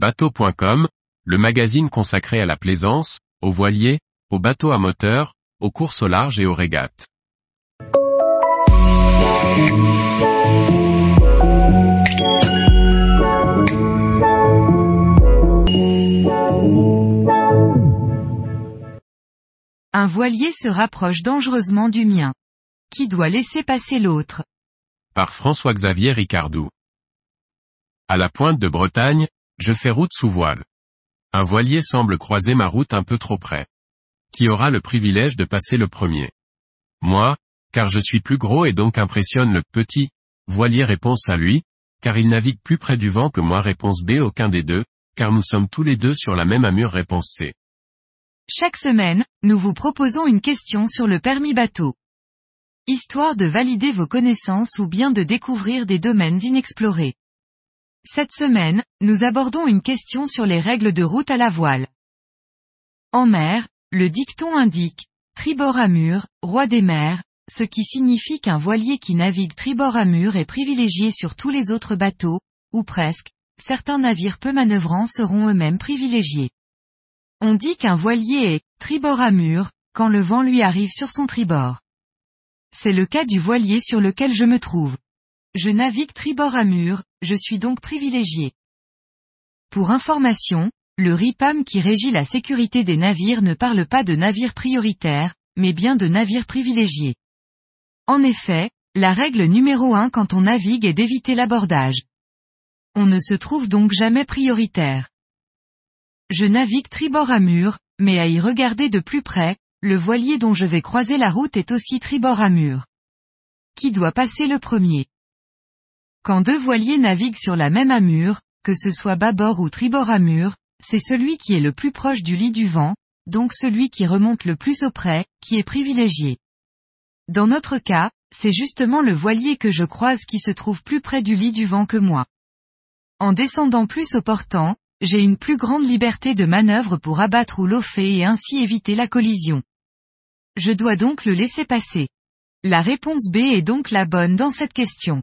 Bateau.com, le magazine consacré à la plaisance, aux voiliers, aux bateaux à moteur, aux courses au large et aux régates. Un voilier se rapproche dangereusement du mien. Qui doit laisser passer l'autre? Par François-Xavier Ricardou. À la pointe de Bretagne, je fais route sous voile. Un voilier semble croiser ma route un peu trop près. Qui aura le privilège de passer le premier? Moi, car je suis plus gros et donc impressionne le petit. Voilier réponse à lui, car il navigue plus près du vent que moi réponse B aucun des deux, car nous sommes tous les deux sur la même amure réponse C. Chaque semaine, nous vous proposons une question sur le permis bateau. Histoire de valider vos connaissances ou bien de découvrir des domaines inexplorés. Cette semaine, nous abordons une question sur les règles de route à la voile. En mer, le dicton indique, tribord à mur, roi des mers, ce qui signifie qu'un voilier qui navigue tribord à mur est privilégié sur tous les autres bateaux, ou presque, certains navires peu manœuvrants seront eux-mêmes privilégiés. On dit qu'un voilier est tribord à mur, quand le vent lui arrive sur son tribord. C'est le cas du voilier sur lequel je me trouve. Je navigue tribord à mur, je suis donc privilégié. Pour information, le RIPAM qui régit la sécurité des navires ne parle pas de navires prioritaires, mais bien de navires privilégiés. En effet, la règle numéro 1 quand on navigue est d'éviter l'abordage. On ne se trouve donc jamais prioritaire. Je navigue tribord à mur, mais à y regarder de plus près, le voilier dont je vais croiser la route est aussi tribord à mur. Qui doit passer le premier? Quand deux voiliers naviguent sur la même amure, que ce soit bâbord ou tribord à mur, c'est celui qui est le plus proche du lit du vent, donc celui qui remonte le plus auprès, qui est privilégié. Dans notre cas, c'est justement le voilier que je croise qui se trouve plus près du lit du vent que moi. En descendant plus au portant, j'ai une plus grande liberté de manœuvre pour abattre ou lofer et ainsi éviter la collision. Je dois donc le laisser passer. La réponse B est donc la bonne dans cette question.